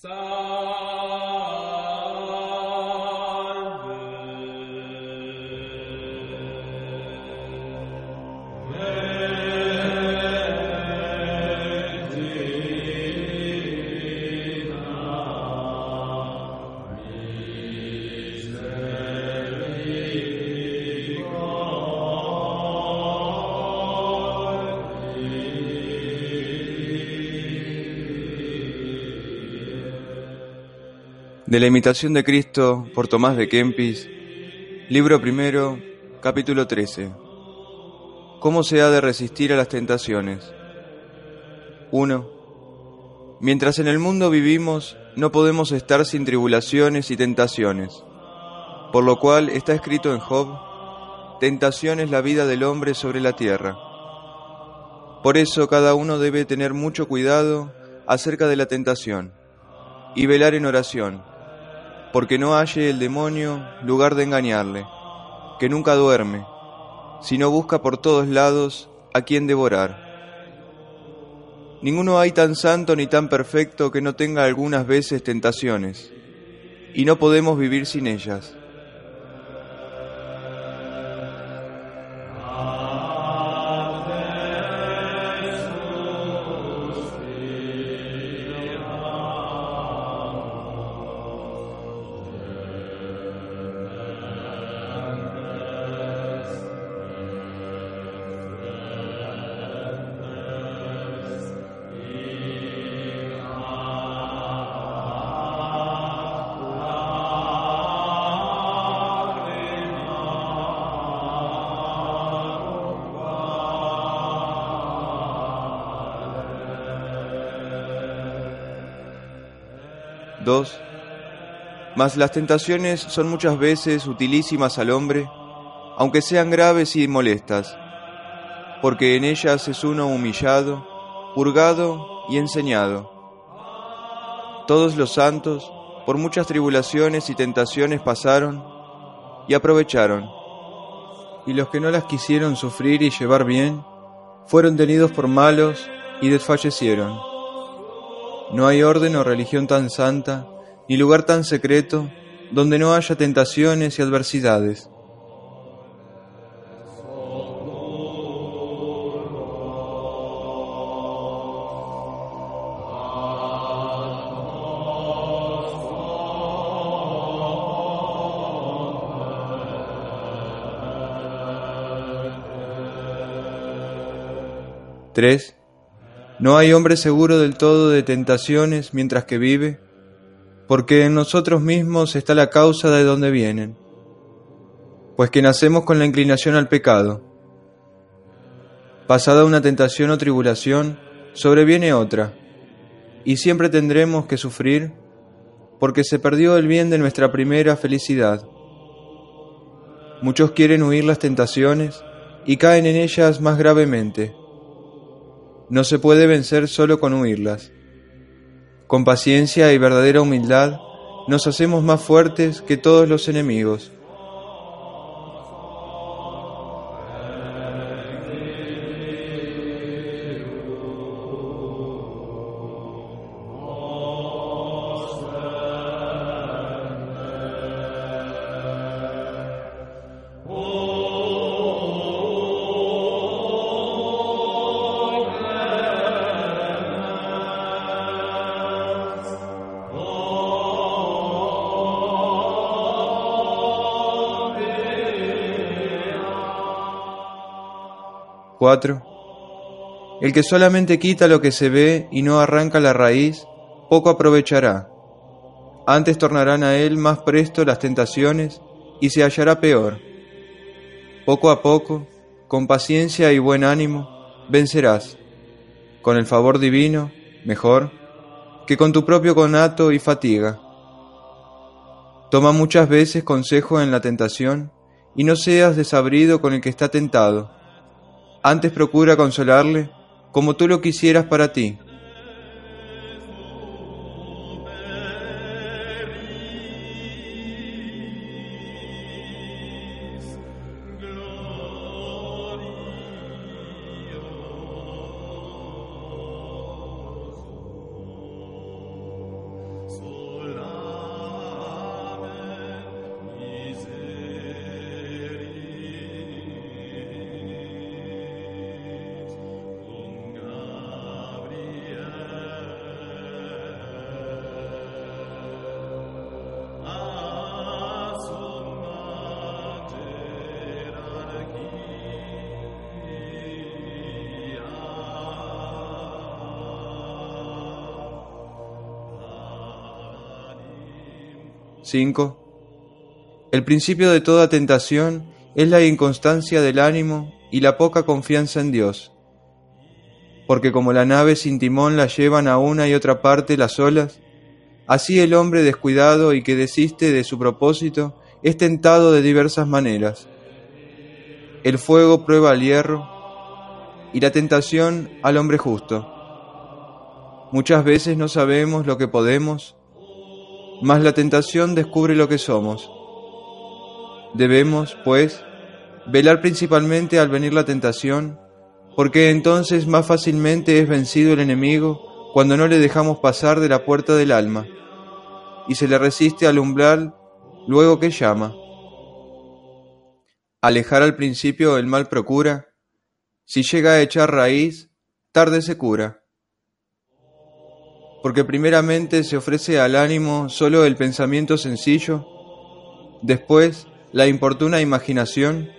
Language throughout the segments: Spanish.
So De la imitación de Cristo por Tomás de Kempis, libro primero, capítulo 13. ¿Cómo se ha de resistir a las tentaciones? 1. Mientras en el mundo vivimos, no podemos estar sin tribulaciones y tentaciones, por lo cual está escrito en Job, tentación es la vida del hombre sobre la tierra. Por eso cada uno debe tener mucho cuidado acerca de la tentación y velar en oración porque no halle el demonio lugar de engañarle, que nunca duerme, sino busca por todos lados a quien devorar. Ninguno hay tan santo ni tan perfecto que no tenga algunas veces tentaciones, y no podemos vivir sin ellas. Dos, Mas las tentaciones son muchas veces utilísimas al hombre, aunque sean graves y molestas, porque en ellas es uno humillado, purgado y enseñado. Todos los santos, por muchas tribulaciones y tentaciones pasaron y aprovecharon, y los que no las quisieron sufrir y llevar bien, fueron tenidos por malos y desfallecieron. No hay orden o religión tan santa, ni lugar tan secreto, donde no haya tentaciones y adversidades. Tres. No hay hombre seguro del todo de tentaciones mientras que vive, porque en nosotros mismos está la causa de donde vienen, pues que nacemos con la inclinación al pecado. Pasada una tentación o tribulación, sobreviene otra, y siempre tendremos que sufrir, porque se perdió el bien de nuestra primera felicidad. Muchos quieren huir las tentaciones y caen en ellas más gravemente no se puede vencer solo con huirlas. Con paciencia y verdadera humildad nos hacemos más fuertes que todos los enemigos. El que solamente quita lo que se ve y no arranca la raíz, poco aprovechará. Antes tornarán a él más presto las tentaciones y se hallará peor. Poco a poco, con paciencia y buen ánimo, vencerás. Con el favor divino, mejor, que con tu propio conato y fatiga. Toma muchas veces consejo en la tentación y no seas desabrido con el que está tentado antes procura consolarle como tú lo quisieras para ti. 5. El principio de toda tentación es la inconstancia del ánimo y la poca confianza en Dios. Porque como la nave sin timón la llevan a una y otra parte las olas, así el hombre descuidado y que desiste de su propósito es tentado de diversas maneras. El fuego prueba al hierro y la tentación al hombre justo. Muchas veces no sabemos lo que podemos, mas la tentación descubre lo que somos. Debemos, pues, velar principalmente al venir la tentación, porque entonces más fácilmente es vencido el enemigo cuando no le dejamos pasar de la puerta del alma, y se le resiste al umbral luego que llama. Alejar al principio el mal procura, si llega a echar raíz, tarde se cura. Porque primeramente se ofrece al ánimo solo el pensamiento sencillo, después la importuna imaginación,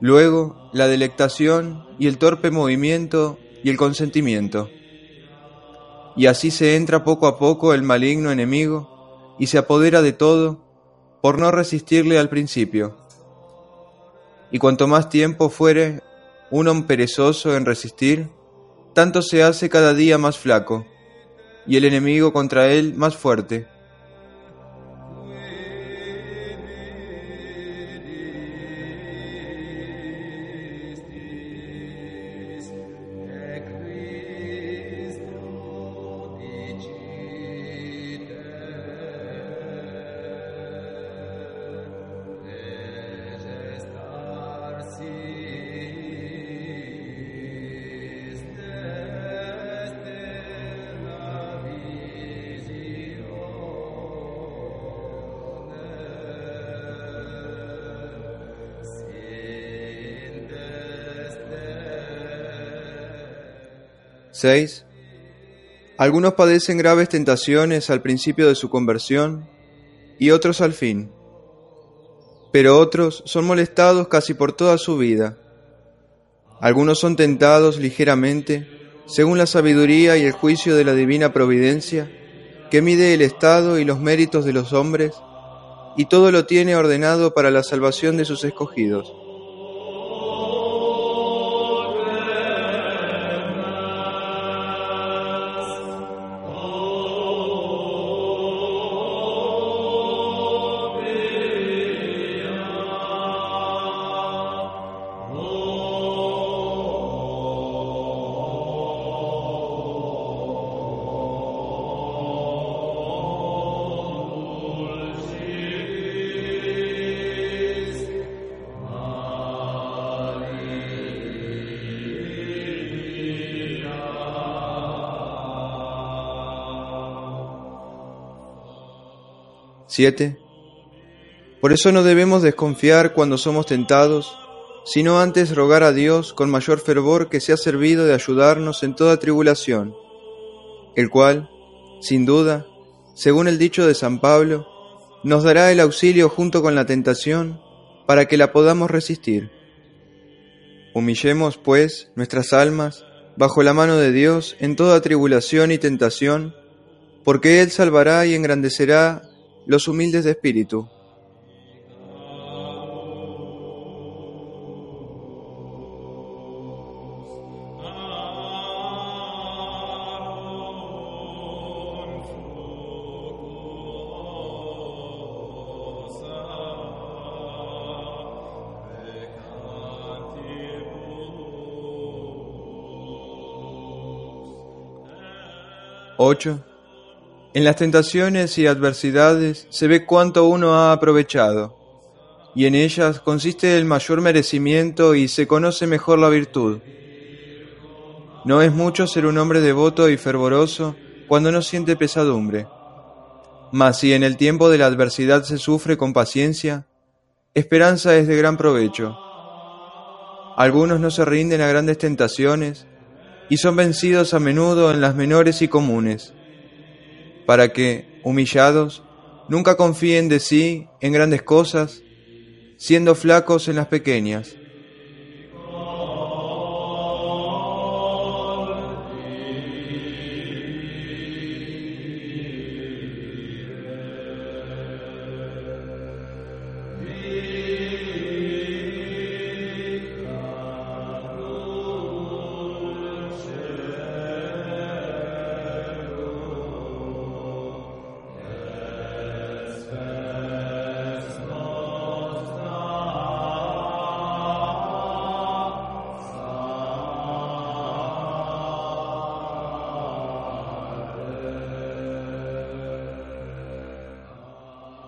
luego la delectación y el torpe movimiento y el consentimiento. Y así se entra poco a poco el maligno enemigo y se apodera de todo por no resistirle al principio. Y cuanto más tiempo fuere uno perezoso en resistir, tanto se hace cada día más flaco, y el enemigo contra él más fuerte. ¿6? Algunos padecen graves tentaciones al principio de su conversión y otros al fin, pero otros son molestados casi por toda su vida. Algunos son tentados ligeramente, según la sabiduría y el juicio de la divina providencia, que mide el estado y los méritos de los hombres, y todo lo tiene ordenado para la salvación de sus escogidos. 7. Por eso no debemos desconfiar cuando somos tentados, sino antes rogar a Dios con mayor fervor que sea servido de ayudarnos en toda tribulación, el cual, sin duda, según el dicho de San Pablo, nos dará el auxilio junto con la tentación para que la podamos resistir. Humillemos, pues, nuestras almas bajo la mano de Dios en toda tribulación y tentación, porque Él salvará y engrandecerá los humildes de espíritu. Ocho. En las tentaciones y adversidades se ve cuánto uno ha aprovechado, y en ellas consiste el mayor merecimiento y se conoce mejor la virtud. No es mucho ser un hombre devoto y fervoroso cuando no siente pesadumbre. Mas si en el tiempo de la adversidad se sufre con paciencia, esperanza es de gran provecho. Algunos no se rinden a grandes tentaciones y son vencidos a menudo en las menores y comunes para que, humillados, nunca confíen de sí en grandes cosas, siendo flacos en las pequeñas.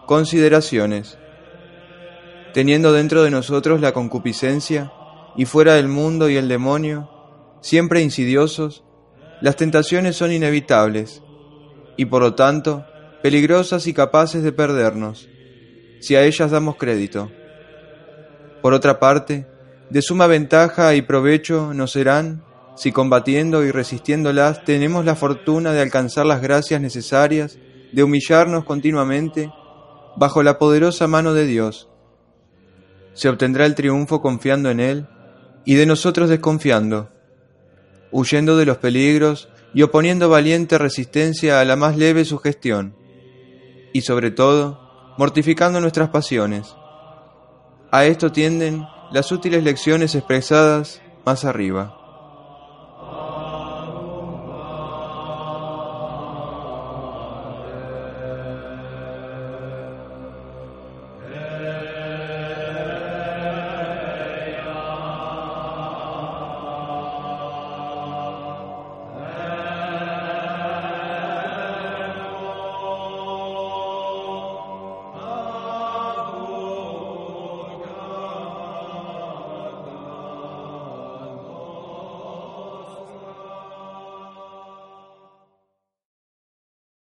Consideraciones. Teniendo dentro de nosotros la concupiscencia y fuera del mundo y el demonio, siempre insidiosos, las tentaciones son inevitables y por lo tanto peligrosas y capaces de perdernos, si a ellas damos crédito. Por otra parte, de suma ventaja y provecho nos serán si combatiendo y resistiéndolas tenemos la fortuna de alcanzar las gracias necesarias, de humillarnos continuamente bajo la poderosa mano de Dios. Se obtendrá el triunfo confiando en Él y de nosotros desconfiando, huyendo de los peligros y oponiendo valiente resistencia a la más leve sugestión, y sobre todo, mortificando nuestras pasiones. A esto tienden las útiles lecciones expresadas más arriba.